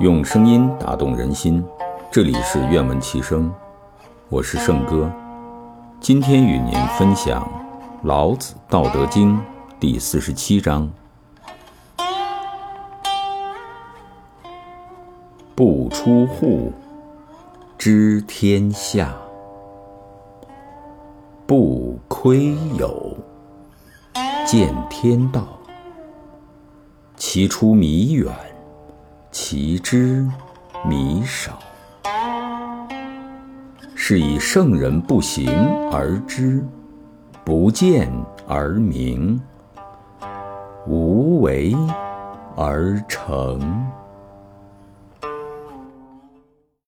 用声音打动人心，这里是愿闻其声，我是圣哥。今天与您分享《老子·道德经》第四十七章：不出户，知天下；不窥有，见天道。其出弥远，其知弥少。是以圣人不行而知，不见而明，无为而成。